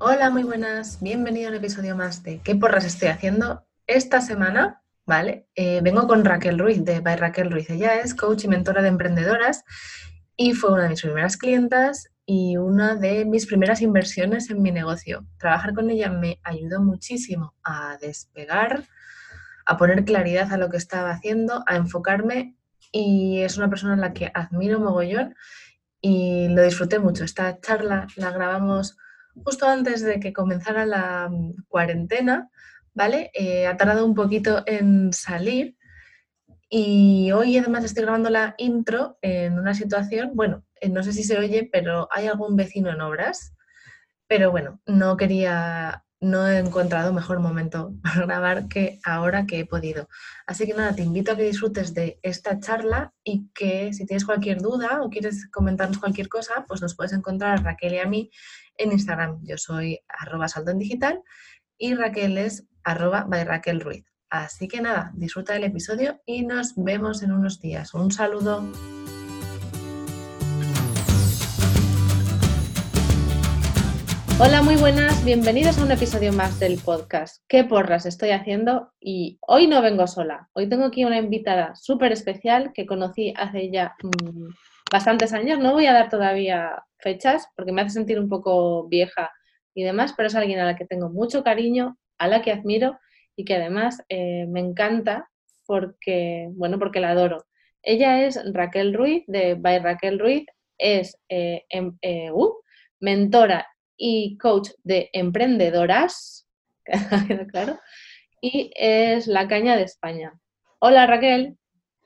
Hola, muy buenas. Bienvenido a un episodio más de ¿Qué porras estoy haciendo? Esta semana, ¿vale? Eh, vengo con Raquel Ruiz de By Raquel Ruiz. Ella es coach y mentora de emprendedoras y fue una de mis primeras clientas y una de mis primeras inversiones en mi negocio. Trabajar con ella me ayudó muchísimo a despegar, a poner claridad a lo que estaba haciendo, a enfocarme y es una persona a la que admiro mogollón y lo disfruté mucho. Esta charla la grabamos justo antes de que comenzara la mm, cuarentena, ¿vale? Eh, ha tardado un poquito en salir y hoy además estoy grabando la intro en una situación, bueno, eh, no sé si se oye, pero hay algún vecino en obras, pero bueno, no quería, no he encontrado mejor momento para grabar que ahora que he podido. Así que nada, te invito a que disfrutes de esta charla y que si tienes cualquier duda o quieres comentarnos cualquier cosa, pues nos puedes encontrar a Raquel y a mí en Instagram. Yo soy arroba digital y Raquel es arroba by Raquel. Así que nada, disfruta del episodio y nos vemos en unos días. Un saludo. Hola, muy buenas, bienvenidos a un episodio más del podcast. ¿Qué porras estoy haciendo? Y hoy no vengo sola. Hoy tengo aquí una invitada súper especial que conocí hace ya mm, bastantes años. No voy a dar todavía fechas porque me hace sentir un poco vieja y demás, pero es alguien a la que tengo mucho cariño, a la que admiro y que además eh, me encanta porque, bueno, porque la adoro. Ella es Raquel Ruiz, de By Raquel Ruiz, es eh, em, eh, uh, mentora y coach de emprendedoras, claro, y es la caña de España. Hola Raquel.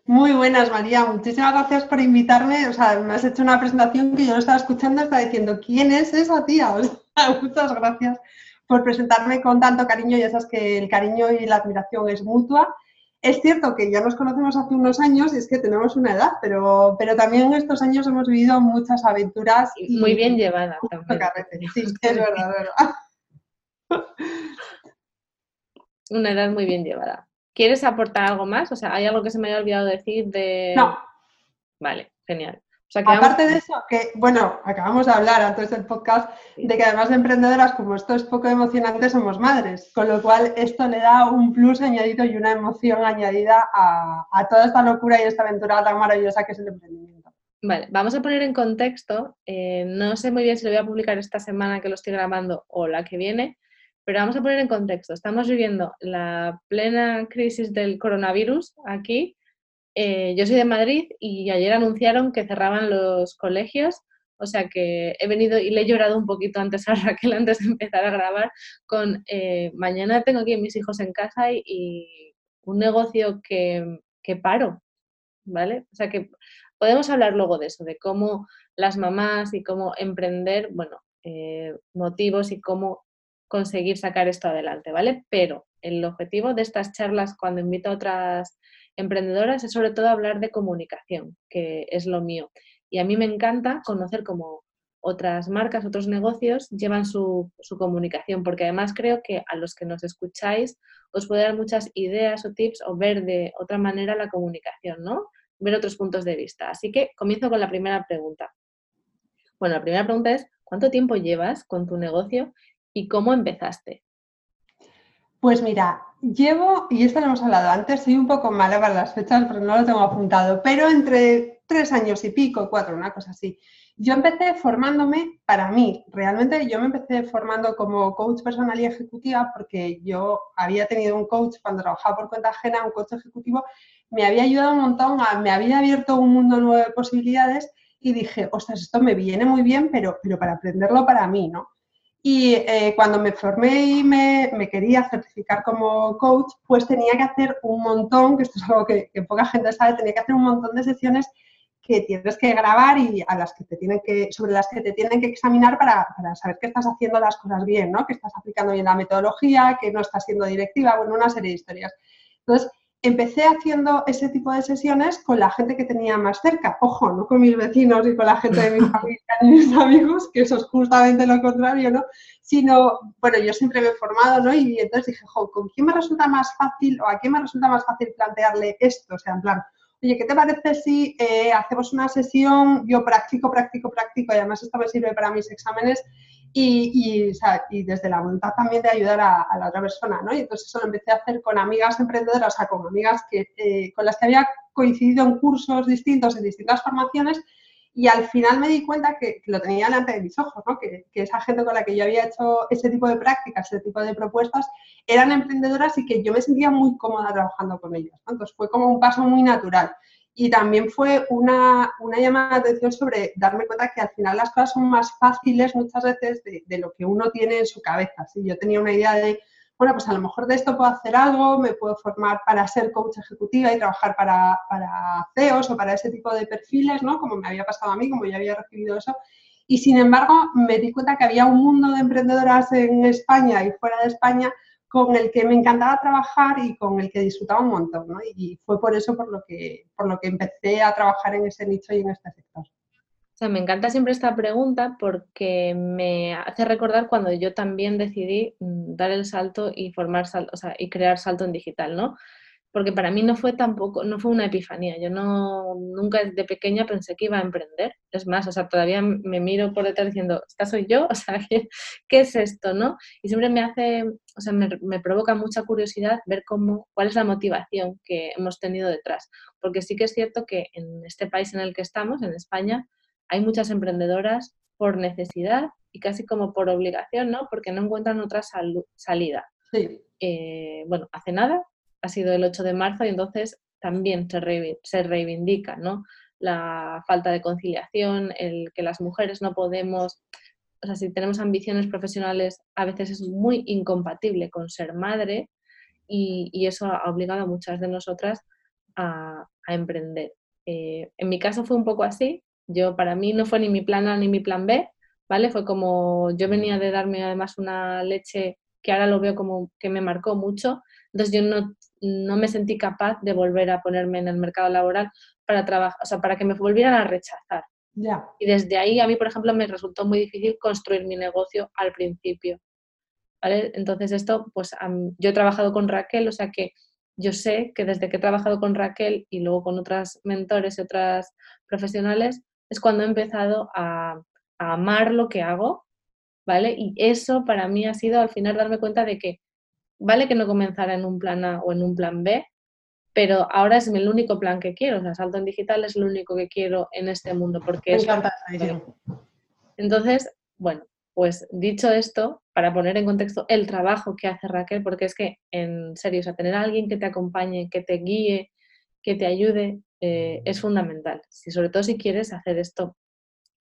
Muy buenas, María. Muchísimas gracias por invitarme. O sea, me has hecho una presentación que yo no estaba escuchando, estaba diciendo, ¿quién es esa tía? muchas gracias por presentarme con tanto cariño. Ya sabes que el cariño y la admiración es mutua. Es cierto que ya nos conocemos hace unos años y es que tenemos una edad, pero, pero también en estos años hemos vivido muchas aventuras. Y Muy bien llevada también. Sí, es verdad, verdad. Una edad muy bien llevada. ¿Quieres aportar algo más? O sea, ¿hay algo que se me haya olvidado decir de...? No. Vale, genial. Aparte de eso, que bueno, acabamos de hablar antes del podcast de que además de emprendedoras, como esto es poco emocionante, somos madres, con lo cual esto le da un plus añadido y una emoción añadida a, toda esta locura y esta aventura tan maravillosa que es el emprendimiento. Vale, vamos a poner en contexto, eh, no sé muy bien si lo voy a publicar esta semana que lo estoy grabando o la que viene, pero vamos a poner en contexto. Estamos viviendo la plena crisis del coronavirus aquí eh, yo soy de Madrid y ayer anunciaron que cerraban los colegios, o sea que he venido y le he llorado un poquito antes a Raquel antes de empezar a grabar con eh, mañana tengo aquí mis hijos en casa y, un negocio que, paro, ¿vale? O sea que podemos hablar luego de eso, de cómo las mamás y cómo emprender, bueno, eh, motivos y cómo conseguir sacar esto adelante, ¿vale? Pero el objetivo de estas charlas cuando invito a otras emprendedoras es sobre todo hablar de comunicación, que es lo mío. Y a mí me encanta conocer cómo otras marcas, otros negocios llevan su, comunicación, porque además creo que a los que nos escucháis os puede dar muchas ideas o tips o ver de otra manera la comunicación, ¿no? Ver otros puntos de vista. Así que comienzo con la primera pregunta. Bueno, la primera pregunta es, ¿cuánto tiempo llevas con tu negocio y cómo empezaste? Pues mira, llevo, y esto lo hemos hablado antes, soy un poco mala para las fechas porque no lo tengo apuntado, pero entre tres años y pico, cuatro, una cosa así. Yo empecé formándome para mí, realmente yo me empecé formando como coach personal y ejecutiva porque yo había tenido un coach cuando trabajaba por cuenta ajena, un coach ejecutivo, me había ayudado un montón, me había abierto un mundo nuevo de posibilidades y dije, ostras, esto me viene muy bien, pero, pero para aprenderlo para mí, ¿no? Y eh, cuando me formé y me, quería certificar como coach, pues tenía que hacer un montón, que esto es algo que, poca gente sabe, tenía que hacer un montón de sesiones que tienes que grabar y a las que te tienen que, sobre las que te tienen que examinar para, para, saber que estás haciendo las cosas bien, ¿no? Que estás aplicando bien la metodología, que no estás siendo directiva, bueno, una serie de historias. Entonces, empecé haciendo ese tipo de sesiones con la gente que tenía más cerca. Ojo, no con mis vecinos y con la gente de mi familia ni mis amigos, que eso es justamente lo contrario, ¿no? Sino, bueno, yo siempre me he formado, ¿no? Y entonces dije, jo, ¿con quién me resulta más fácil o a quién me resulta más fácil plantearle esto? O sea, en plan, oye, ¿qué te parece si eh, hacemos una sesión? Yo practico, practico, practico, y además esto me sirve para mis exámenes y, y, desde la voluntad también de ayudar a, la otra persona, ¿no? Y entonces eso lo empecé a hacer con amigas emprendedoras, o sea, con amigas que, eh, con las que había coincidido en cursos distintos, en distintas formaciones, y al final me di cuenta que, lo tenía delante de mis ojos, ¿no? que, esa gente con la que yo había hecho ese tipo de prácticas, ese tipo de propuestas, eran emprendedoras y que yo me sentía muy cómoda trabajando con ellas. Entonces fue como un paso muy natural. Y también fue una, una, llamada de atención sobre darme cuenta que al final las cosas son más fáciles muchas veces de, de lo que uno tiene en su cabeza. ¿sí? Yo tenía una idea de bueno, pues a lo mejor de esto puedo hacer algo, me puedo formar para ser coach ejecutiva y trabajar para, para CEOs o para ese tipo de perfiles, ¿no? Como me había pasado a mí, como ya había recibido eso. Y sin embargo, me di cuenta que había un mundo de emprendedoras en España y fuera de España con el que me encantaba trabajar y con el que disfrutaba un montón, ¿no? Y fue por eso por lo que, por lo que empecé a trabajar en ese nicho y en este sector me encanta siempre esta pregunta porque me hace recordar cuando yo también decidí mm, dar el salto y formar o sea, y crear salto en digital, ¿no? Porque para mí no fue tampoco, no fue una epifanía. Yo no, nunca de pequeña pensé que iba a emprender. Es más, o sea, todavía me miro por detrás diciendo, ¿esta soy yo? O sea, ¿qué, qué es esto, no? Y siempre me hace, o sea, me, me provoca mucha curiosidad ver cómo, cuál es la motivación que hemos tenido detrás. Porque sí que es cierto que en este país en el que estamos, en España, hay muchas emprendedoras por necesidad y casi como por obligación, ¿no? Porque no encuentran otra salida. Sí. Eh, bueno, hace nada, ha sido el 8 de marzo y entonces también se, se reivindica, ¿no? La falta de conciliación, el que las mujeres no podemos, o sea, si tenemos ambiciones profesionales, a veces es muy incompatible con ser madre y, eso ha obligado a muchas de nosotras a, emprender. Eh, en mi caso fue un poco así, yo, para mí no fue ni mi plan A ni mi plan B, ¿vale? Fue como, yo venía de darme además una leche que ahora lo veo como que me marcó mucho, entonces yo no, no me sentí capaz de volver a ponerme en el mercado laboral para trabajar, o sea, para que me volvieran a rechazar. Y desde ahí a mí, por ejemplo, me resultó muy difícil construir mi negocio al principio. ¿Vale? Entonces esto, pues yo he trabajado con Raquel, o sea que yo sé que desde que he trabajado con Raquel y luego con otras mentores y otras profesionales, es cuando he empezado a, amar lo que hago, ¿vale? Y eso para mí ha sido al final darme cuenta de que vale que no comenzara en un plan A o en un plan B, pero ahora es el único plan que quiero, o sea, salto en digital es lo único que quiero en este mundo, porque es... Entonces, bueno, pues dicho esto, para poner en contexto el trabajo que hace Raquel, porque es que, en serio, o sea, tener a alguien que te acompañe, que te guíe, que te ayude, eh, es fundamental, sobre todo si quieres hacer esto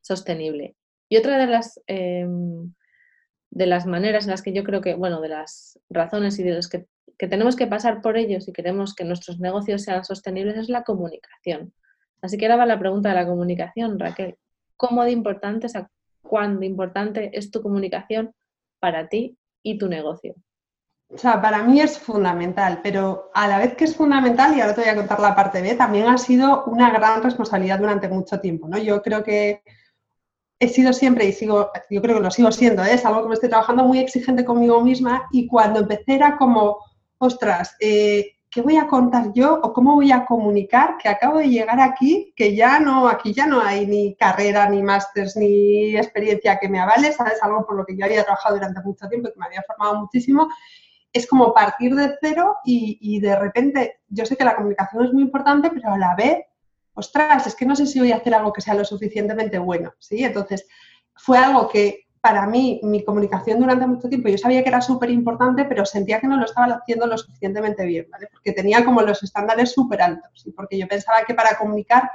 sostenible. Y otra de las, em, de las maneras en las que yo creo que, bueno, de las razones y de los que, tenemos que pasar por ellos si queremos que nuestros negocios sean sostenibles es la comunicación. Así que ahora va la pregunta de la comunicación, Raquel. ¿Cómo de importante, o cuán de importante es tu comunicación para ti y tu negocio? O sea, para mí es fundamental, pero a la vez que es fundamental, y ahora te voy a contar la parte B, también ha sido una gran responsabilidad durante mucho tiempo, ¿no? Yo creo que he sido siempre y sigo, yo creo que lo sigo siendo, ¿eh? es algo que me estoy trabajando muy exigente conmigo misma y cuando empecé era como, ostras, eh, ¿qué voy a contar yo o cómo voy a comunicar que acabo de llegar aquí, que ya no, aquí ya no hay ni carrera, ni másters, ni experiencia que me avale, ¿sabes? Algo por lo que yo había trabajado durante mucho tiempo y que me había formado muchísimo es como partir de cero y, de repente, yo sé que la comunicación es muy importante, pero a la vez, ostras, es que no sé si voy a hacer algo que sea lo suficientemente bueno, ¿sí? Entonces, fue algo que para mí, mi comunicación durante mucho tiempo, yo sabía que era súper importante, pero sentía que no lo estaba haciendo lo suficientemente bien, ¿vale? Porque tenía como los estándares súper altos y porque yo pensaba que para comunicar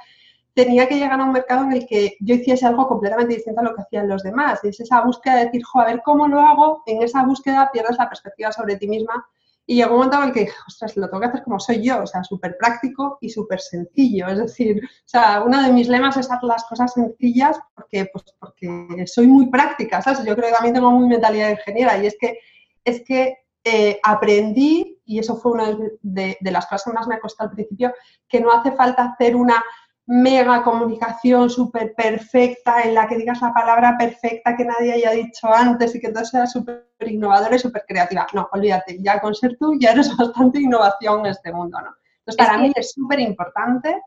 tenía que llegar a un mercado en el que yo hiciese algo completamente distinto a lo que hacían los demás. Y es esa búsqueda de decir, jo, a ver cómo lo hago, en esa búsqueda pierdes la perspectiva sobre ti misma. Y llegó un momento en el que dije, ostras, lo tengo que hacer como soy yo, o sea, súper práctico y súper sencillo. Es decir, o sea, uno de mis lemas es hacer las cosas sencillas porque, pues, porque soy muy práctica, ¿sabes? Yo creo que también tengo muy mentalidad de ingeniera y es que, es que eh, aprendí, y eso fue una de, de las cosas que más me costó al principio, que no hace falta hacer una mega comunicación súper perfecta, en la que digas la palabra perfecta que nadie haya dicho antes y que todo sea súper innovadora y súper creativa. No, olvídate, ya con ser tú ya eres bastante innovación en este mundo, ¿no? Entonces, para mí es súper importante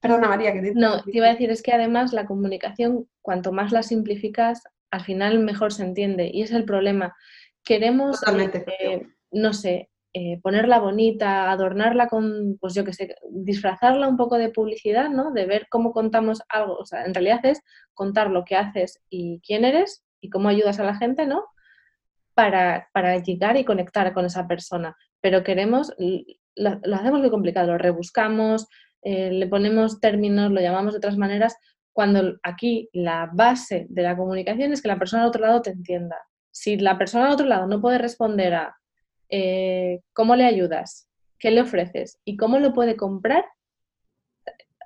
Perdona, María, que No, te iba a decir, es que además la comunicación, cuanto más la simplificas, al final mejor se entiende. Y es el problema. Queremos, eh, no sé, eh, ponerla bonita, adornarla con, pues yo qué sé, disfrazarla un poco de publicidad, ¿no? De ver cómo contamos algo. O sea, en realidad es contar lo que haces y quién eres y cómo ayudas a la gente, ¿no? Para, para llegar y conectar con esa persona. Pero queremos, lo, hacemos muy complicado, lo rebuscamos, eh, le ponemos términos, lo llamamos de otras maneras, cuando aquí la base de la comunicación es que la persona al otro lado te entienda. Si la persona al otro lado no puede responder a eh, cómo le ayudas, qué le ofreces y cómo lo puede comprar,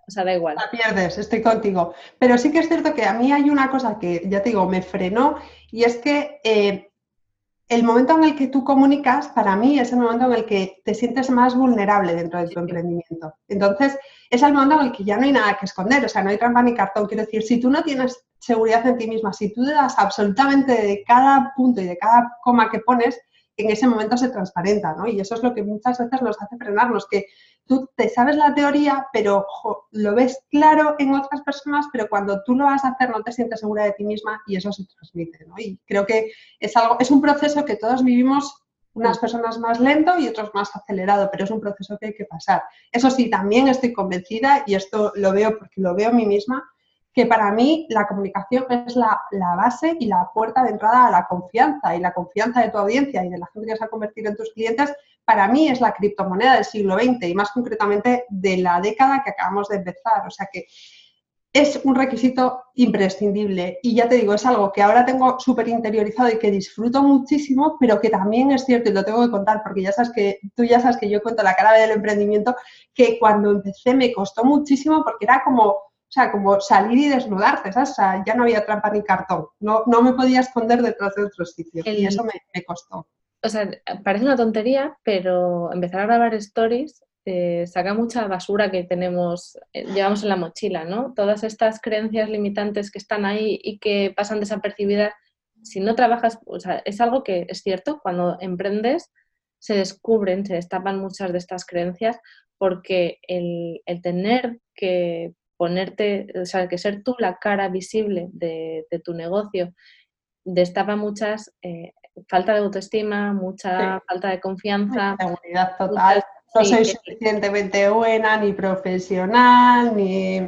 o sea, da igual. La pierdes, estoy contigo. Pero sí que es cierto que a mí hay una cosa que, ya te digo, me frenó y es que eh, el momento en el que tú comunicas, para mí, es el momento en el que te sientes más vulnerable dentro de tu emprendimiento. Entonces, es el momento en el que ya no hay nada que esconder, o sea, no hay trampa ni cartón. Quiero decir, si tú no tienes seguridad en ti misma, si tú das absolutamente de cada punto y de cada coma que pones, en ese momento se transparenta, ¿no? Y eso es lo que muchas veces nos hace frenarnos, que tú te sabes la teoría, pero lo ves claro en otras personas, pero cuando tú lo vas a hacer no te sientes segura de ti misma y eso se transmite, ¿no? Y creo que es algo, es un proceso que todos vivimos unas personas más lento y otros más acelerado, pero es un proceso que hay que pasar. Eso sí, también estoy convencida, y esto lo veo porque lo veo a mí misma, que para mí la comunicación es la, base y la puerta de entrada a la confianza y la confianza de tu audiencia y de la gente que se ha convertido en tus clientes, para mí es la criptomoneda del siglo XX y más concretamente de la década que acabamos de empezar. O sea que es un requisito imprescindible y ya te digo, es algo que ahora tengo súper interiorizado y que disfruto muchísimo, pero que también es cierto y lo tengo que contar porque ya sabes que tú ya sabes que yo cuento la cara del emprendimiento, que cuando empecé me costó muchísimo porque era como o sea, como salir y desnudarte, ¿sabes? O sea, ya no había trampa ni cartón. No, no me podía esconder detrás de otros sitios. Y eso me, costó. O sea, parece una tontería, pero empezar a grabar stories eh, saca mucha basura que tenemos, eh, llevamos en la mochila, ¿no? Todas estas creencias limitantes que están ahí y que pasan desapercibidas, si no trabajas, o sea, es algo que es cierto, cuando emprendes se descubren, se destapan muchas de estas creencias porque el, el tener que ponerte, o sea, que ser tú la cara visible de, tu negocio destapa muchas eh, falta de autoestima, mucha falta de confianza. Seguridad total. no soy suficientemente buena, ni profesional, ni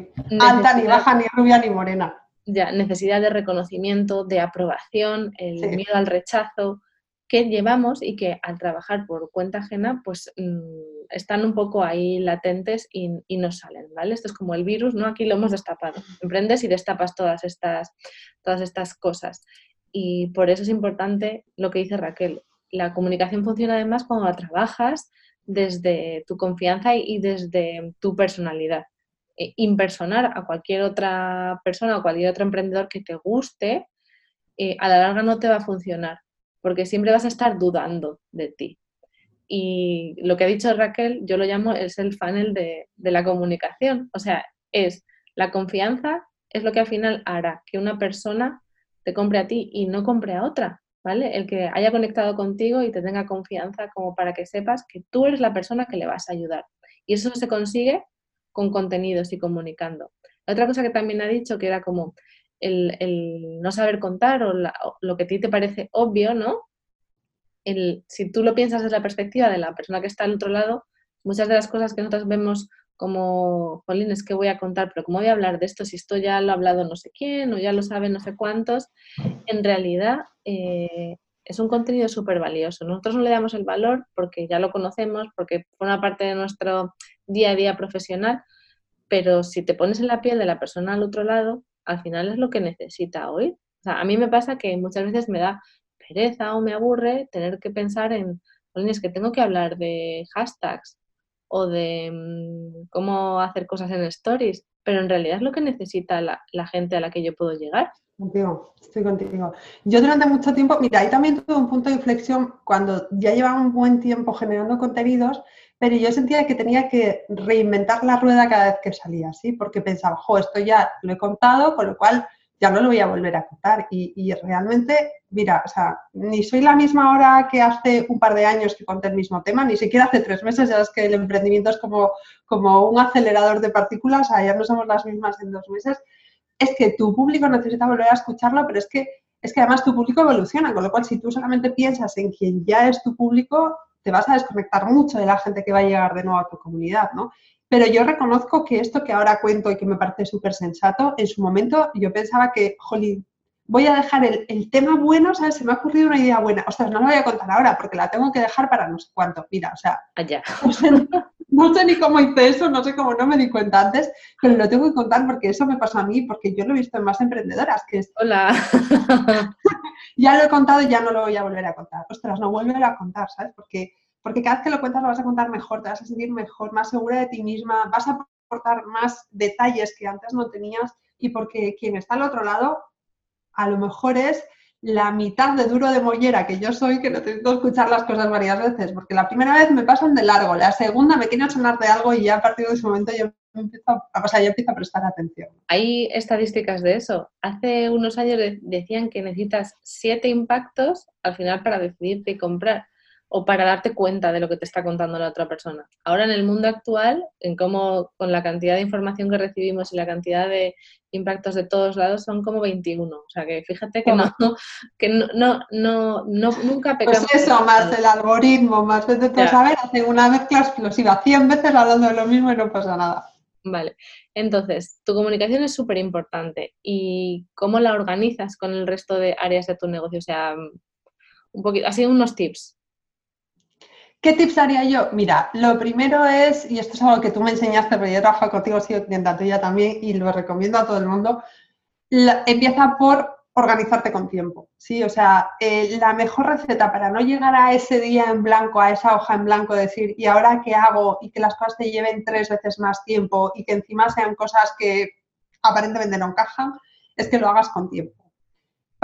alta, ni baja, ni rubia, ni morena. Ya, necesidad de reconocimiento, de aprobación, el miedo al rechazo que llevamos y que al trabajar por cuenta ajena, pues mm, están un poco ahí latentes y, no salen, ¿vale? Esto es como el virus, ¿no? Aquí lo hemos destapado. Emprendes y destapas todas estas, todas estas cosas. Y por eso es importante lo que dice Raquel. La comunicación funciona además cuando la trabajas desde tu confianza y desde tu personalidad. E impersonar a cualquier otra persona o cualquier otro emprendedor que te guste, eh, a la larga no te va a funcionar porque siempre vas a estar dudando de ti. Y lo que ha dicho Raquel, yo lo llamo, es el funnel de, la comunicación. O sea, es la confianza, es lo que al final hará que una persona te compre a ti y no compre a otra, ¿vale? El que haya conectado contigo y te tenga confianza como para que sepas que tú eres la persona que le vas a ayudar. Y eso se consigue con contenidos y comunicando. otra cosa que también ha dicho, que era como, el, no saber contar o, lo que a ti te parece obvio, ¿no? El, si tú lo piensas desde la perspectiva de la persona que está al otro lado, muchas de las cosas que nosotros vemos como, Jolín, es que voy a contar, pero ¿cómo voy a hablar de esto si esto ya lo ha hablado no sé quién o ya lo sabe no sé cuántos? En realidad eh, es un contenido súper valioso. Nosotros no le damos el valor porque ya lo conocemos, porque forma parte de nuestro día a día profesional, pero si te pones en la piel de la persona al otro lado, al final es lo que necesita hoy. O sea, a mí me pasa que muchas veces me da pereza o me aburre tener que pensar en, es que tengo que hablar de hashtags o de mm, cómo hacer cosas en stories, pero en realidad es lo que necesita la, gente a la que yo puedo llegar. Contigo, estoy contigo. Yo durante mucho tiempo, mira, ahí también tuve un punto de inflexión cuando ya llevaba un buen tiempo generando contenidos pero yo sentía que tenía que reinventar la rueda cada vez que salía, ¿sí? Porque pensaba, jo, esto ya lo he contado, con lo cual ya no lo voy a volver a contar. Y, realmente, mira, o sea, ni soy la misma ahora que hace un par de años que conté el mismo tema, ni siquiera hace tres meses, ya es que el emprendimiento es como, como un acelerador de partículas, o ya no somos las mismas en dos meses. Es que tu público necesita volver a escucharlo, pero es que, es que además tu público evoluciona, con lo cual si tú solamente piensas en quien ya es tu público, te vas a desconectar mucho de la gente que va a llegar de nuevo a tu comunidad, ¿no? Pero yo reconozco que esto que ahora cuento y que me parece súper sensato, en su momento yo pensaba que, jolín, voy a dejar el, tema bueno, ¿sabes? Se me ha ocurrido una idea buena. Ostras, no la voy a contar ahora porque la tengo que dejar para no sé cuánto. Mira, o sea, Allá. No, sé ni cómo hice eso, no sé cómo no me di cuenta antes, pero lo tengo que contar porque eso me pasó a mí, porque yo lo he visto en más emprendedoras. que es... Hola. ya lo he contado y ya no lo voy a volver a contar. Ostras, no vuelvo a contar, ¿sabes? Porque porque cada vez que lo cuentas lo vas a contar mejor, te vas a sentir mejor, más segura de ti misma, vas a aportar más detalles que antes no tenías y porque quien está al otro lado a lo mejor es la mitad de duro de mollera que yo soy, que necesito escuchar las cosas varias veces, porque la primera vez me pasan de largo, la segunda me quiero sonar de algo y ya a partir de ese momento yo empiezo a, o yo empiezo a prestar atención. Hay estadísticas de eso. Hace unos años decían que necesitas siete impactos al final para decidir qué comprar o para darte cuenta de lo que te está contando la otra persona. Ahora en el mundo actual, en cómo con la cantidad de información que recibimos y la cantidad de impactos de todos lados son como 21. O sea que fíjate que no, que no, no, no, nunca pues pecamos. Pues eso, más el algoritmo, más veces de saber, hace una mezcla explosiva, 100 veces hablando de lo mismo y no pasa nada. Vale, entonces, tu comunicación es súper importante y cómo la organizas con el resto de áreas de tu negocio. O sea, un poquito, así unos tips. ¿Qué tips haría yo? Mira, lo primero es, y esto es algo que tú me enseñaste, pero yo trabajo contigo, sido clienta tuya también, y lo recomiendo a todo el mundo, empieza por organizarte con tiempo, ¿sí? O sea, eh, la mejor receta para no llegar a ese día en blanco, a esa hoja en blanco, decir, ¿y ahora qué hago? Y que las cosas te lleven tres veces más tiempo y que encima sean cosas que aparentemente no encajan, es que lo hagas con tiempo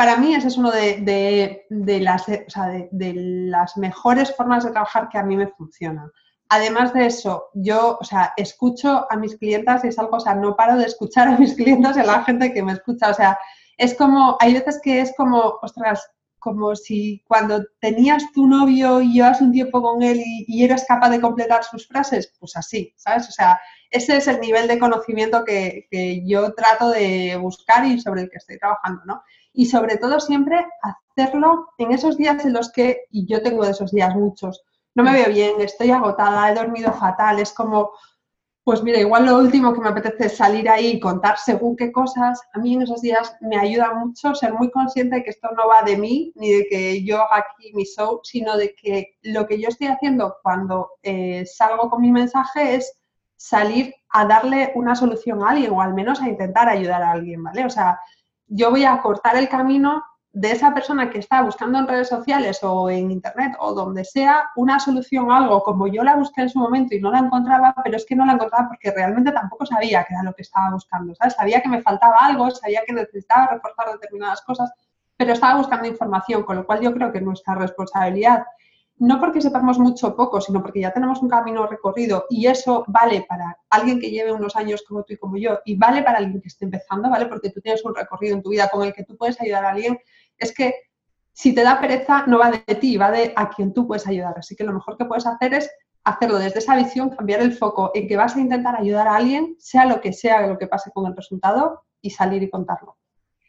para mí ese es uno de, las, de, las mejores formas de trabajar que a mí me funcionan. Además de eso, yo, o sea, escucho a mis clientas y es algo, o sea, no paro de escuchar a mis clientes y a la gente que me escucha. O sea, es como, hay veces que es como, ostras, como si cuando tenías tu novio y llevas un tiempo con él y, eres capaz de completar sus frases, pues así, ¿sabes? O sea, ese es el nivel de conocimiento que, que yo trato de buscar y sobre el que estoy trabajando, ¿no? Y sobre todo siempre hacerlo en esos días en los que, y yo tengo de esos días muchos, no me veo bien, estoy agotada, he dormido fatal, es como, pues mira, igual lo último que me apetece es salir ahí y contar según qué cosas, a mí en esos días me ayuda mucho ser muy consciente de que esto no va de mí, ni de que yo haga aquí mi show, sino de que lo que yo estoy haciendo cuando eh, salgo con mi mensaje es salir a darle una solución a alguien o al menos a intentar ayudar a alguien, ¿vale? O sea, yo voy a cortar el camino de esa persona que está buscando en redes sociales o en internet o donde sea una solución a algo como yo la busqué en su momento y no la encontraba, pero es que no la encontraba porque realmente tampoco sabía qué era lo que estaba buscando. Sabía que me faltaba algo, sabía que necesitaba reforzar determinadas cosas, pero estaba buscando información, con lo cual yo creo que nuestra responsabilidad no porque sepamos mucho o poco, sino porque ya tenemos un camino recorrido y eso vale para alguien que lleve unos años como tú y como yo y vale para alguien que esté empezando, ¿vale? Porque tú tienes un recorrido en tu vida con el que tú puedes ayudar a alguien, es que si te da pereza no va de ti, va de a quien tú puedes ayudar. Así que lo mejor que puedes hacer es hacerlo desde esa visión, cambiar el foco en que vas a intentar ayudar a alguien, sea lo que sea lo que pase con el resultado y salir y contarlo.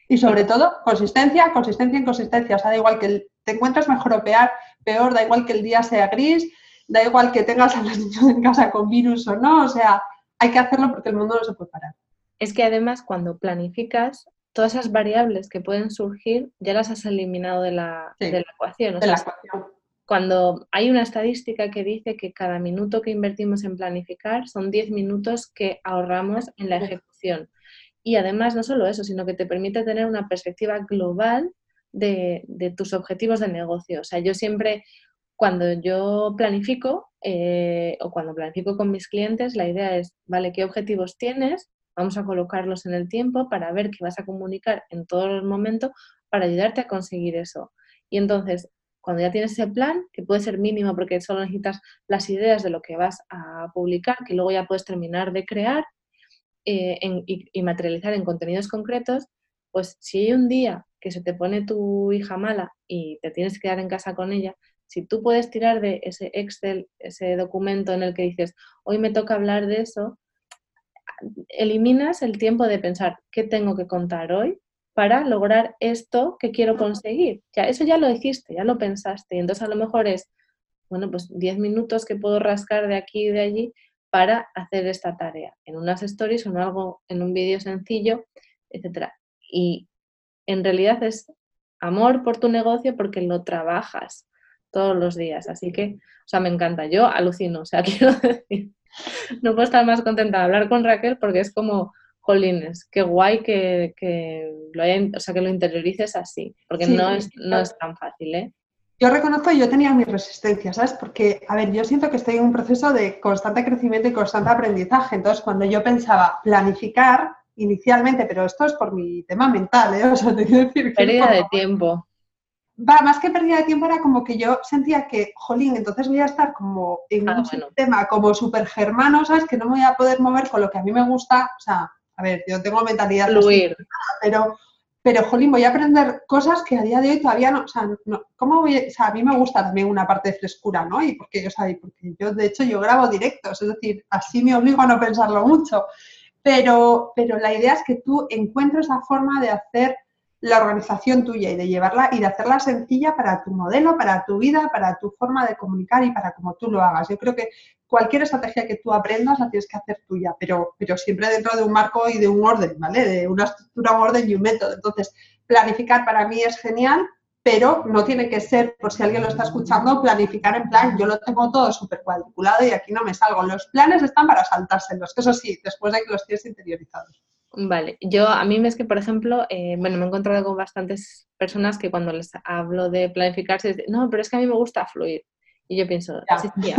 Y sobre todo, consistencia, consistencia en consistencia. O sea, da igual que te encuentres mejor o peor, peor, da igual que el día sea gris, da igual que tengas a los niños en casa con virus o no, o sea, hay que hacerlo porque el mundo no se puede parar. Es que además cuando planificas, todas esas variables que pueden surgir ya las has eliminado de la, ecuación. de la ecuación. Cuando hay una estadística que dice que cada minuto que invertimos en planificar son 10 minutos que ahorramos en la ejecución. Y además no solo eso, sino que te permite tener una perspectiva global de, tus objetivos de negocio. O sea, yo siempre, cuando yo planifico eh, o cuando planifico con mis clientes, la idea es, vale, ¿qué objetivos tienes? Vamos a colocarlos en el tiempo para ver qué vas a comunicar en todo el momento para ayudarte a conseguir eso. Y entonces, cuando ya tienes ese plan, que puede ser mínimo porque solo necesitas las ideas de lo que vas a publicar, que luego ya puedes terminar de crear eh, y materializar en contenidos concretos, Pues si hay un día que se te pone tu hija mala y te tienes que quedar en casa con ella, si tú puedes tirar de ese Excel, ese documento en el que dices, hoy me toca hablar de eso, eliminas el tiempo de pensar qué tengo que contar hoy para lograr esto que quiero conseguir. Ya, eso ya lo hiciste, ya lo pensaste. Y entonces a lo mejor es, bueno, pues 10 minutos que puedo rascar de aquí y de allí para hacer esta tarea, en unas stories o en algo, en un vídeo sencillo, etcétera. Y en realidad es amor por tu negocio porque lo trabajas todos los días. Así que, o sea, me encanta. Yo alucino, o sea, quiero decir, no puedo estar más contenta de hablar con Raquel porque es como, jolines, qué guay que, lo, o sea, que lo interiorices así, porque no, es, no es tan fácil, ¿eh? Yo reconozco que yo tenía mis resistencias, ¿sabes? Porque, a ver, yo siento que estoy en un proceso de constante crecimiento y constante aprendizaje. Entonces, cuando yo pensaba planificar inicialmente, pero esto es por mi tema mental, ¿eh? O sea, te quiero decir que... Pérdida de tiempo va, más que pérdida de tiempo era como que yo sentía que, jolín, entonces voy a estar como en ah, un sistema como súper germano, ¿sabes? Que no me voy a poder mover con lo que a mí me gusta, o sea, a ver, yo tengo mentalidad... Fluir. pero, pero, jolín, voy a aprender cosas que a día de hoy todavía no, o sea, no, ¿cómo voy? O sea, a mí me gusta también una parte de frescura, ¿no? Y porque, o sea, porque yo, de hecho, yo grabo directos, es decir, así me obligo a no pensarlo mucho. Pero, pero la idea es que tú encuentres la forma de hacer la organización tuya y de llevarla y de hacerla sencilla para tu modelo, para tu vida, para tu forma de comunicar y para cómo tú lo hagas. Yo creo que cualquier estrategia que tú aprendas la tienes que hacer tuya, pero, pero siempre dentro de un marco y de un orden, ¿vale? De una estructura, un orden y un método. Entonces, planificar para mí es genial, pero no tiene que ser, por si alguien lo está escuchando, planificar en plan, yo lo tengo todo súper cuadriculado y aquí no me salgo. Los planes están para saltárselos, eso sí, después de que los tienes interiorizados. Vale, yo a mí me es que, por ejemplo, eh, bueno, me he encontrado con bastantes personas que cuando les hablo de planificarse, dicen, no, pero es que a mí me gusta fluir. Y yo pienso, sí, sí,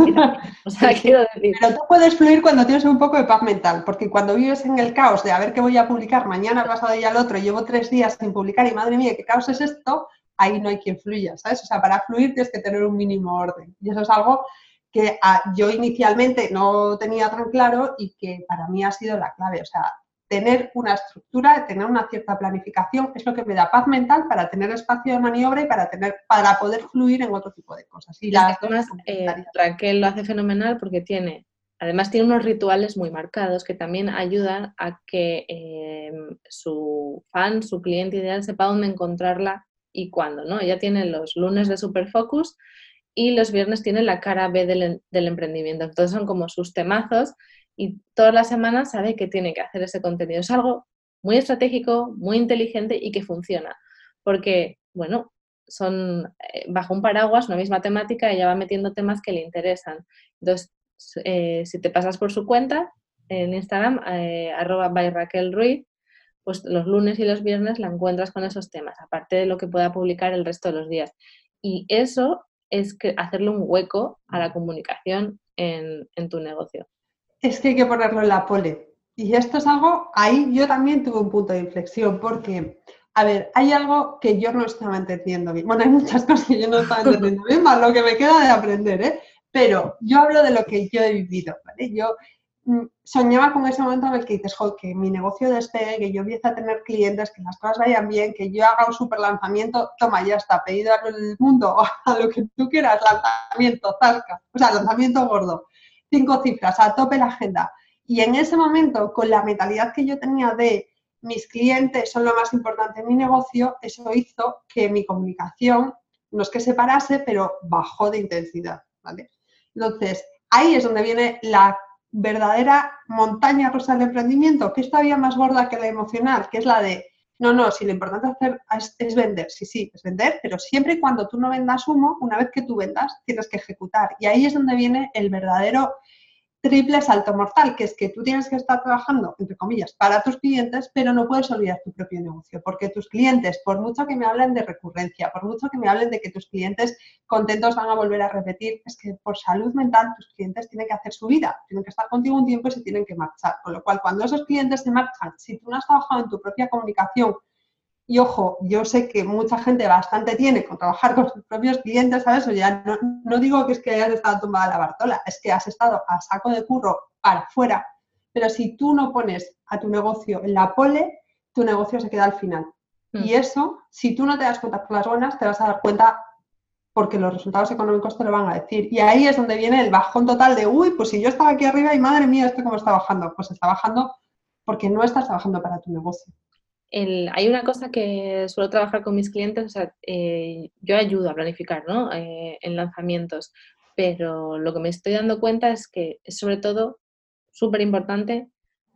o sea, quiero decir. Pero tú puedes fluir cuando tienes un poco de paz mental, porque cuando vives en el caos de a ver qué voy a publicar mañana, pasado y al otro, llevo tres días sin publicar y madre mía, qué caos es esto, ahí no hay quien fluya, ¿sabes? O sea, para fluir tienes que tener un mínimo orden. Y eso es algo que ah, yo inicialmente no tenía tan claro y que para mí ha sido la clave. O sea, tener una estructura, tener una cierta planificación, es lo que me da paz mental para tener espacio de maniobra y para, tener, para poder fluir en otro tipo de cosas. Y las además, eh, Raquel lo hace fenomenal porque tiene, además tiene unos rituales muy marcados que también ayudan a que em, su fan, su cliente ideal, sepa dónde encontrarla y cuándo, ¿no? Ella tiene los lunes de Superfocus y los viernes tiene la cara B del, del emprendimiento. Entonces son como sus temazos y todas las semanas sabe que tiene que hacer ese contenido. Es algo muy estratégico, muy inteligente y que funciona. Porque, bueno, son eh, bajo un paraguas, una misma temática, ella va metiendo temas que le interesan. Entonces, eh, si te pasas por su cuenta en Instagram, eh, arroba by Raquel pues los lunes y los viernes la encuentras con esos temas, aparte de lo que pueda publicar el resto de los días. Y eso es hacerle un hueco a la comunicación en tu negocio es que hay que ponerlo en la pole. Y esto es algo, ahí yo también tuve un punto de inflexión, porque, a ver, hay algo que yo no estaba entendiendo bien. Bueno, hay muchas cosas que yo no estaba entendiendo bien, más lo que me queda de aprender, ¿eh? Pero yo hablo de lo que yo he vivido, ¿vale? Yo soñaba con ese momento en el que dices, jo, que mi negocio despegue, que yo empiece a tener clientes, que las cosas vayan bien, que yo haga un super lanzamiento, toma, ya está, pedido al mundo, a lo que tú quieras, lanzamiento, zarca, o sea, lanzamiento gordo cinco cifras, a tope la agenda. Y en ese momento, con la mentalidad que yo tenía de mis clientes son lo más importante en mi negocio, eso hizo que mi comunicación no es que se parase, pero bajó de intensidad. ¿vale? Entonces, ahí es donde viene la verdadera montaña rusa del emprendimiento, que es todavía más gorda que la emocional, que es la de, no, no, si lo importante hacer es, es, vender, sí, sí, es vender, pero siempre y cuando tú no vendas humo, una vez que tú vendas, tienes que ejecutar. Y ahí es donde viene el verdadero triple salto mortal, que es que tú tienes que estar trabajando, entre comillas, para tus clientes, pero no puedes olvidar tu propio negocio, porque tus clientes, por mucho que me hablen de recurrencia, por mucho que me hablen de que tus clientes contentos van a volver a repetir, es que por salud mental tus clientes tienen que hacer su vida, tienen que estar contigo un tiempo y se tienen que marchar. Con lo cual, cuando esos clientes se marchan, si tú no has trabajado en tu propia comunicación, y ojo, yo sé que mucha gente bastante tiene con trabajar con sus propios clientes, ¿sabes? O ya no, digo que es que hayas estado tomada la bartola, es que has estado a saco de curro para afuera. Pero si tú no pones a tu negocio en la pole, tu negocio se queda al final. Y mm. eso, si tú no te das cuenta por las buenas, te vas a dar cuenta porque los resultados económicos te lo van a decir. Y ahí es donde viene el bajón total de, uy, pues si yo estaba aquí arriba y madre mía, esto cómo está bajando. Pues está bajando porque no estás trabajando para tu negocio. Hay una cosa que suelo trabajar con mis clientes, o sea, eh, yo ayudo a planificar ¿no? Eh, en lanzamientos, pero lo que me estoy dando cuenta es que es sobre todo súper importante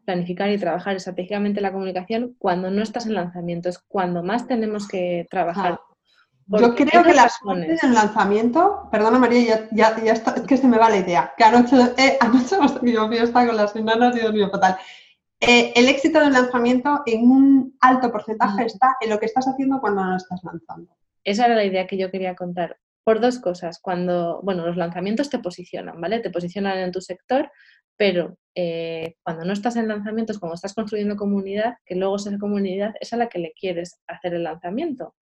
planificar y trabajar estratégicamente la comunicación cuando no estás en lanzamientos, cuando más tenemos que trabajar. Yo creo que la suerte del lanzamiento, perdona María, ya, ya, está, es que se me va la idea, que anoche, eh, anoche hemos tenido fiesta con las enanas y dormido fatal. Eh, el éxito del lanzamiento en un alto porcentaje mm. está en lo que estás haciendo cuando no estás lanzando. Esa era la idea que yo quería contar. Por dos cosas. Cuando, bueno, los lanzamientos te posicionan, ¿vale? Te posicionan en tu sector, pero eh, cuando no estás en lanzamientos, cuando estás construyendo comunidad, que luego esa comunidad es a la que le quieres hacer el lanzamiento.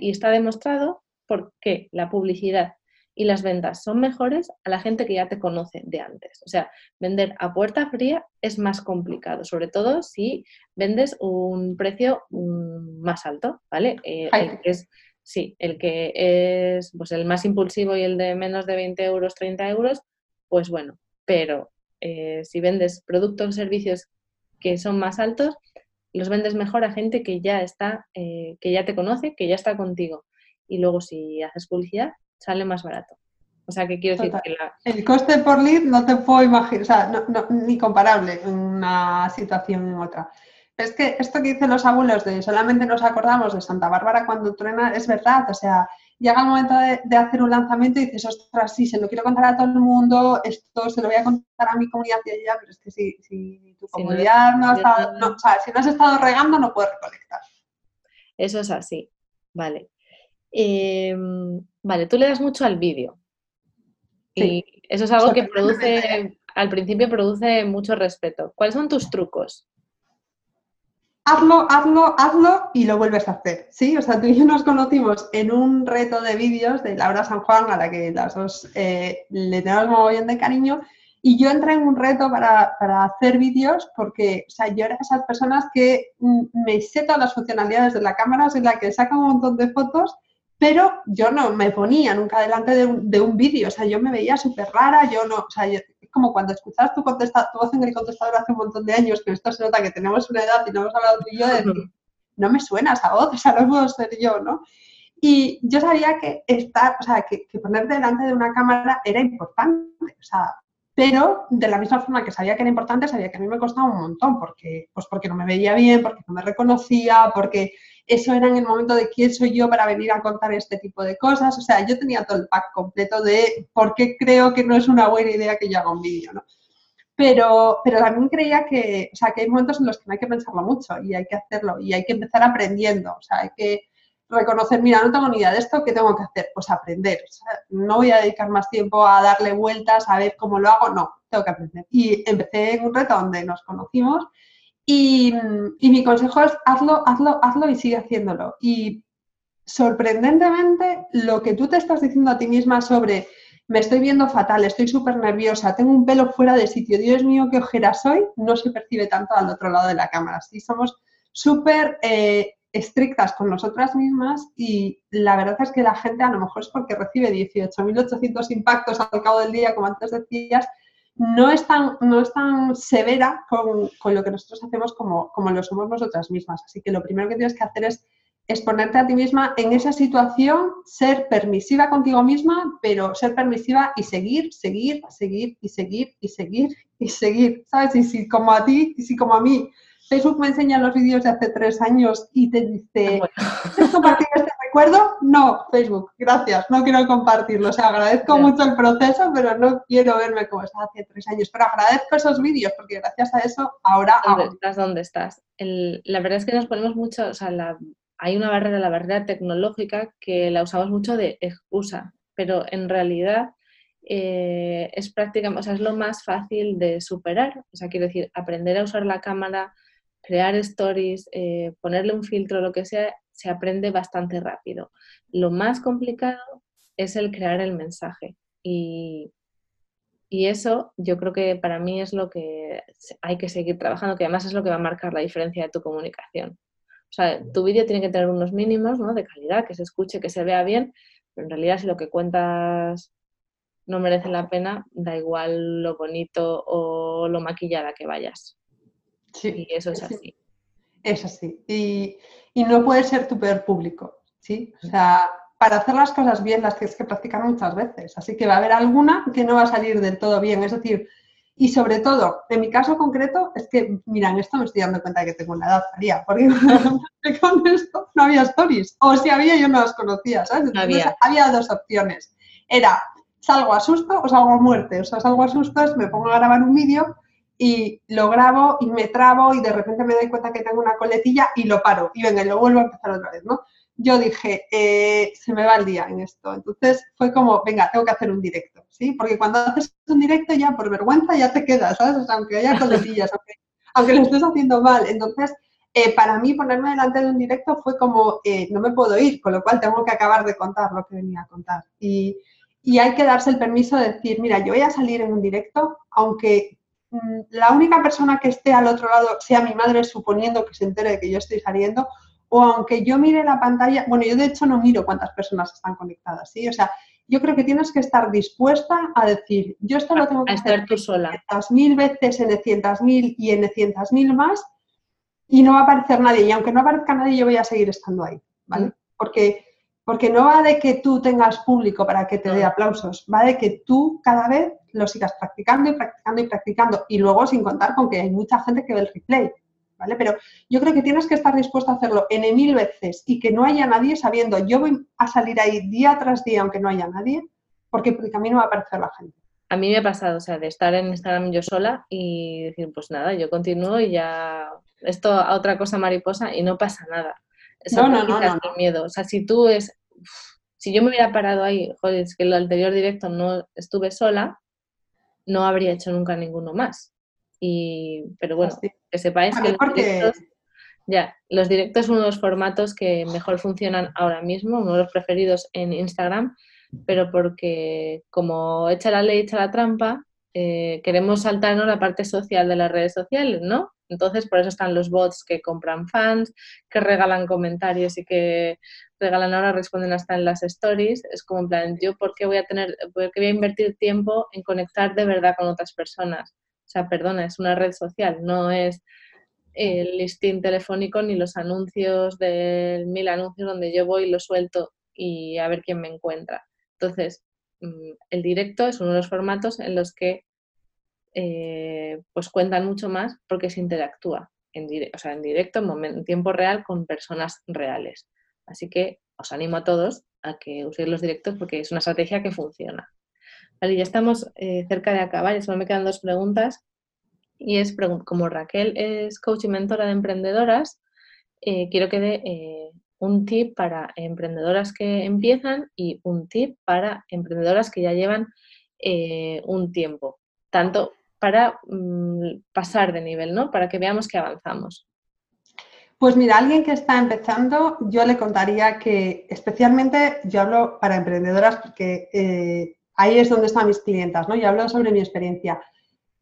Y está demostrado porque la publicidad y las ventas son mejores a la gente que ya te conoce de antes. O sea, vender a puerta fría es más complicado, sobre todo si vendes un precio mm, más alto, ¿vale? Eh, el que es, sí, el que es pues, el más impulsivo y el de menos de 20 euros, 30 euros, pues bueno, pero eh, si vendes productos o servicios que son más altos, los vendes mejor a gente que ya está, eh, que ya te conoce, que ya está contigo. Y luego si haces publicidad, sale más barato. O sea, que quiero decir que El coste por lead no te puedo imaginar, o sea, ni comparable en una situación en otra. Es que esto que dicen los abuelos de solamente nos acordamos de Santa Bárbara cuando truena, es verdad, o sea, llega el momento de, hacer un lanzamiento y dices, ostras, sí, se lo quiero contar a todo el mundo, esto se lo voy a contar a mi comunidad y allá, pero es que si, si tu comunidad no, ha estado, o sea, si no has estado regando, no puedes recolectar. Eso es así, vale. Em, vale, tú le das mucho al vídeo. Y eso es algo que produce, al principio produce mucho respeto. ¿Cuáles son tus trucos? hazlo, hazlo, hazlo y lo vuelves a hacer, ¿sí? O sea, tú y yo nos conocimos en un reto de vídeos de Laura San Juan, a la que las dos eh, le tenemos mogollón de cariño, y yo entré en un reto para, hacer vídeos porque, o sea, yo era esas personas que mm, me sé todas las funcionalidades de la cámara, soy la que saca un montón de fotos, pero yo no me ponía nunca delante de un, de un vídeo, o sea, yo me veía súper rara, yo no, o sea, yo, como cuando escuchas tu, contesta, tu voz en el contestador hace un montón de años, que esto se nota que tenemos una edad y no hemos hablado tú y yo, de decir, no me suena esa voz, o sea, no puedo ser yo, ¿no? Y yo sabía que estar, o sea, que, que ponerte delante de una cámara era importante, o sea, pero de la misma forma que sabía que era importante, sabía que a mí me costaba un montón, porque, pues porque no me veía bien, porque no me reconocía, porque eso era en el momento de quién soy yo para venir a contar este tipo de cosas. O sea, yo tenía todo el pack completo de por qué creo que no es una buena idea que yo haga un vídeo, ¿no? Pero, pero también creía que, o sea, que hay momentos en los que no hay que pensarlo mucho y hay que hacerlo y hay que empezar aprendiendo. O sea, hay que reconocer, mira, no tengo ni idea de esto, ¿qué tengo que hacer? Pues aprender. no voy a dedicar más tiempo a darle vueltas, a ver cómo lo hago, no, tengo que aprender. Y empecé en un reto donde nos conocimos y, mi consejo es hazlo, hazlo, hazlo y sigue haciéndolo. Y sorprendentemente, lo que tú te estás diciendo a ti misma sobre me estoy viendo fatal, estoy súper nerviosa, tengo un pelo fuera de sitio, Dios mío, qué ojera soy, no se percibe tanto al otro lado de la cámara. Sí, somos súper eh, estrictas con nosotras mismas y la verdad es que la gente a lo mejor es porque recibe 18.800 impactos al cabo del día, como antes decías, no es tan, no es tan severa con, lo que nosotros hacemos como, como lo somos nosotras mismas. Así que lo primero que tienes que hacer es exponerte a ti misma en esa situación, ser permisiva contigo misma, pero ser permisiva y seguir, seguir, seguir y seguir y seguir y seguir, ¿sabes? Y si como a ti y si como a mí Facebook me enseña los vídeos de hace tres años y te dice, ah, ¿quieres compartir este recuerdo? No, Facebook, gracias, no quiero compartirlo. O sea, agradezco mucho el proceso, pero no quiero verme como estaba hace tres años. Pero agradezco esos vídeos porque gracias a eso ahora... ¿Dónde estás? ¿Dónde estás? la verdad es que nos ponemos mucho, o sea, hay una barrera, la barrera tecnológica, que la usamos mucho de excusa, pero en realidad eh, es prácticamente, o sea, es lo más fácil de superar. O sea, quiero decir, aprender a usar la cámara, crear stories, eh, ponerle un filtro, lo que sea, se aprende bastante rápido. Lo más complicado es el crear el mensaje. Y, eso yo creo que para mí es lo que hay que seguir trabajando, que además es lo que va a marcar la diferencia de tu comunicación. O sea, tu vídeo tiene que tener unos mínimos, ¿no? De calidad, que se escuche, que se vea bien, pero en realidad si lo que cuentas no merece la pena, da igual lo bonito o lo maquillada que vayas. Sí. Y eso es así. Es así. Y, y no puede ser tu peor público, ¿sí? O sea, para hacer las cosas bien las tienes que practicar muchas veces. Así que va a haber alguna que no va a salir del todo bien. Es decir, y sobre todo, en mi caso concreto, es que, mira, en esto me estoy dando cuenta de que tengo una edad, María, porque con esto no había stories. O si había, yo no las conocía, ¿sabes? había. había dos opciones. Era, salgo a susto o salgo a muerte. O sea, salgo a susto es me pongo a grabar un vídeo y lo grabo y me trabo y de repente me doy cuenta que tengo una coletilla y lo paro. Y venga, y lo vuelvo a empezar otra vez, ¿no? yo dije, eh, se me va el día en esto. Entonces fue como, venga, tengo que hacer un directo, ¿sí? Porque cuando haces un directo ya por vergüenza ya te quedas, ¿sabes? aunque haya coletillas, aunque, aunque, lo estés haciendo mal. Entonces, eh, para mí ponerme delante de un directo fue como, eh, no me puedo ir, con lo cual tengo que acabar de contar lo que venía a contar. Y, y hay que darse el permiso de decir, mira, yo voy a salir en un directo, aunque la única persona que esté al otro lado sea mi madre, suponiendo que se entere de que yo estoy saliendo, o aunque yo mire la pantalla, bueno, yo de hecho no miro cuántas personas están conectadas, ¿sí? O sea, yo creo que tienes que estar dispuesta a decir, yo esto lo tengo que hacer tú sola. mil veces, en mil y en mil más, y no va a aparecer nadie. Y aunque no aparezca nadie, yo voy a seguir estando ahí, ¿vale? Mm. Porque, porque no va de que tú tengas público para que te dé aplausos, va de que tú cada vez lo sigas practicando y practicando y practicando. Y luego sin contar con que hay mucha gente que ve el replay. ¿vale? Pero yo creo que tienes que estar dispuesto a hacerlo N mil veces y que no haya nadie sabiendo, yo voy a salir ahí día tras día aunque no haya nadie, porque por el camino va a aparecer la gente. A mí me ha pasado, o sea, de estar en Instagram yo sola y decir, pues nada, yo continúo y ya esto a otra cosa mariposa y no pasa nada. Eso no, no, no, miedo. O sea, si tú es, si yo me hubiera parado ahí, joder, es que el anterior directo no estuve sola, no habría hecho nunca ninguno más. Y, pero bueno, que sepáis que los directos, ya, los directos son uno de los formatos que mejor funcionan ahora mismo, uno de los preferidos en Instagram, pero porque como echa la ley, echa la trampa, eh, queremos saltarnos la parte social de las redes sociales, ¿no? Entonces, por eso están los bots que compran fans, que regalan comentarios y que regalan ahora, responden hasta en las stories. Es como en plan, yo, ¿por qué voy a tener, por qué voy a invertir tiempo en conectar de verdad con otras personas? O sea, perdona, es una red social, no es el listing telefónico ni los anuncios del mil anuncios donde yo voy y lo suelto y a ver quién me encuentra. Entonces, mm, el directo es uno de los formatos en los que eh, pues cuentan mucho más porque se interactúa en, sea, en directo, en, tiempo real, con personas reales. Así que os animo a todos a que uséis los directos porque es una estrategia que funciona. Vale, ya estamos eh, cerca de acabar, y solo me quedan dos preguntas. Y es, como Raquel es coach y mentora de emprendedoras, eh, quiero que dé un tip para emprendedoras que empiezan y un tip para emprendedoras que ya llevan un tiempo, tanto para mm, pasar de nivel, ¿no? Para que veamos que avanzamos. Pues mira, alguien que está empezando, yo le contaría que especialmente yo hablo para emprendedoras porque ahí es donde están mis clientas, ¿no? Y hablo sobre mi experiencia.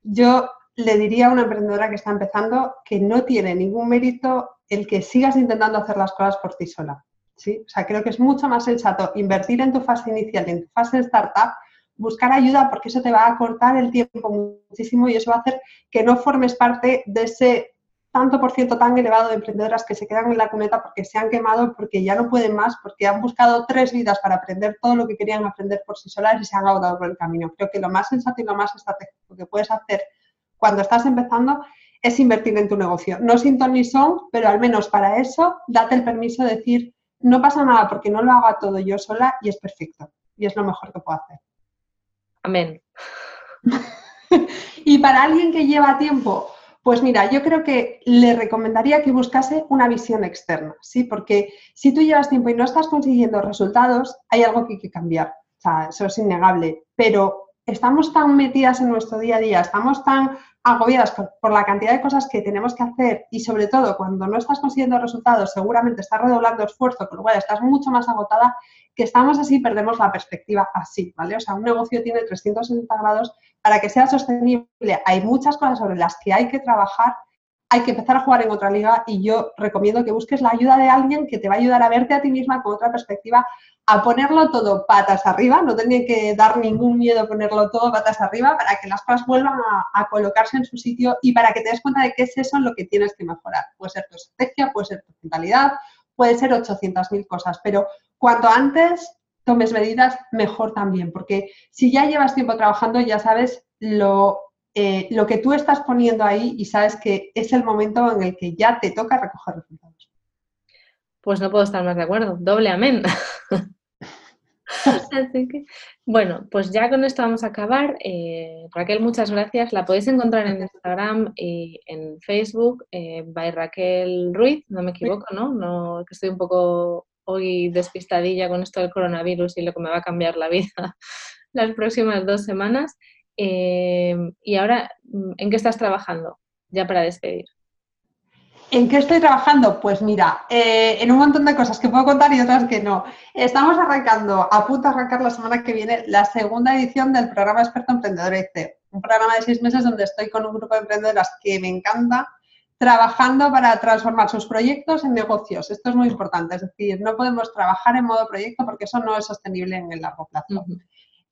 Yo le diría a una emprendedora que está empezando que no tiene ningún mérito el que sigas intentando hacer las cosas por ti sola. ¿sí? O sea, creo que es mucho más sensato invertir en tu fase inicial, en tu fase startup, buscar ayuda porque eso te va a cortar el tiempo muchísimo y eso va a hacer que no formes parte de ese tanto por ciento tan elevado de emprendedoras que se quedan en la cuneta porque se han quemado, porque ya no pueden más, porque han buscado tres vidas para aprender todo lo que querían aprender por sí solas y se han agotado por el camino. Creo que lo más sensato y lo más estratégico que puedes hacer cuando estás empezando es invertir en tu negocio. No sin ton ni son, pero al menos para eso date el permiso de decir, no pasa nada porque no lo haga todo yo sola y es perfecto. Y es lo mejor que puedo hacer. Amén. y para alguien que lleva tiempo pues mira, yo creo que le recomendaría que buscase una visión externa, ¿sí? Porque si tú llevas tiempo y no estás consiguiendo resultados, hay algo que hay que cambiar. O sea, eso es innegable. Pero estamos tan metidas en nuestro día a día, estamos tan agobiadas por, la cantidad de cosas que tenemos que hacer y sobre todo cuando no estás consiguiendo resultados, seguramente estás redoblando esfuerzo, con lo cual estás mucho más agotada, que estamos así, perdemos la perspectiva así, ¿vale? O sea, un negocio tiene 360 grados para que sea sostenible. Hay muchas cosas sobre las que hay que trabajar, hay que empezar a jugar en otra liga y yo recomiendo que busques la ayuda de alguien que te va a ayudar a verte a ti misma con otra perspectiva, a ponerlo todo patas arriba, no tiene que dar ningún miedo ponerlo todo patas arriba para que las cosas vuelvan a, colocarse en su sitio y para que te des cuenta de qué es eso lo que tienes que mejorar. Puede ser tu estrategia, puede ser tu mentalidad, puede ser 800.000 cosas, pero cuanto antes tomes medidas, mejor también, porque si ya llevas tiempo trabajando, ya sabes lo, eh, lo que tú estás poniendo ahí y sabes que es el momento en el que ya te toca recoger resultados. Pues no puedo estar más de acuerdo. Doble amén. bueno, pues ya con esto vamos a acabar. Eh, Raquel, muchas gracias. La podéis encontrar en Instagram y en Facebook, eh, by Raquel Ruiz, no me equivoco, ¿no? No, que estoy un poco hoy despistadilla con esto del coronavirus y lo que me va a cambiar la vida las próximas dos semanas. Eh, y ahora, ¿en qué estás trabajando? Ya para despedir. ¿En qué estoy trabajando? Pues mira, eh, en un montón de cosas que puedo contar y otras que no. Estamos arrancando, a punto de arrancar la semana que viene, la segunda edición del programa Experto Emprendedor EC. Un programa de seis meses donde estoy con un grupo de emprendedoras que me encanta, trabajando para transformar sus proyectos en negocios. Esto es muy importante, es decir, no podemos trabajar en modo proyecto porque eso no es sostenible en el largo plazo.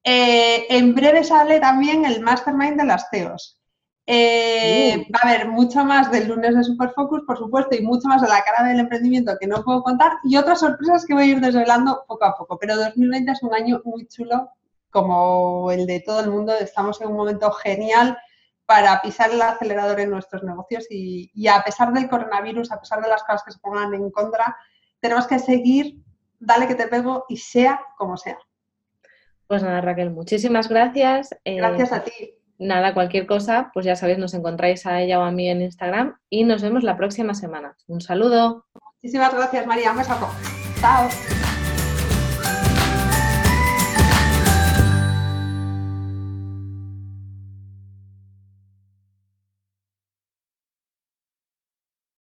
Eh, en breve sale también el Mastermind de las CEOs. Eh, uh. Va a haber mucho más del lunes de Superfocus, por supuesto, y mucho más de la cara del emprendimiento que no puedo contar, y otras sorpresas que voy a ir desvelando poco a poco. Pero 2020 es un año muy chulo, como el de todo el mundo. Estamos en un momento genial para pisar el acelerador en nuestros negocios y, y a pesar del coronavirus, a pesar de las cosas que se pongan en contra, tenemos que seguir, dale que te pego y sea como sea. Pues nada, Raquel, muchísimas gracias. Eh, gracias a ti. Nada, cualquier cosa, pues ya sabéis, nos encontráis a ella o a mí en Instagram y nos vemos la próxima semana. Un saludo. Muchísimas gracias, María. Un beso. Chao.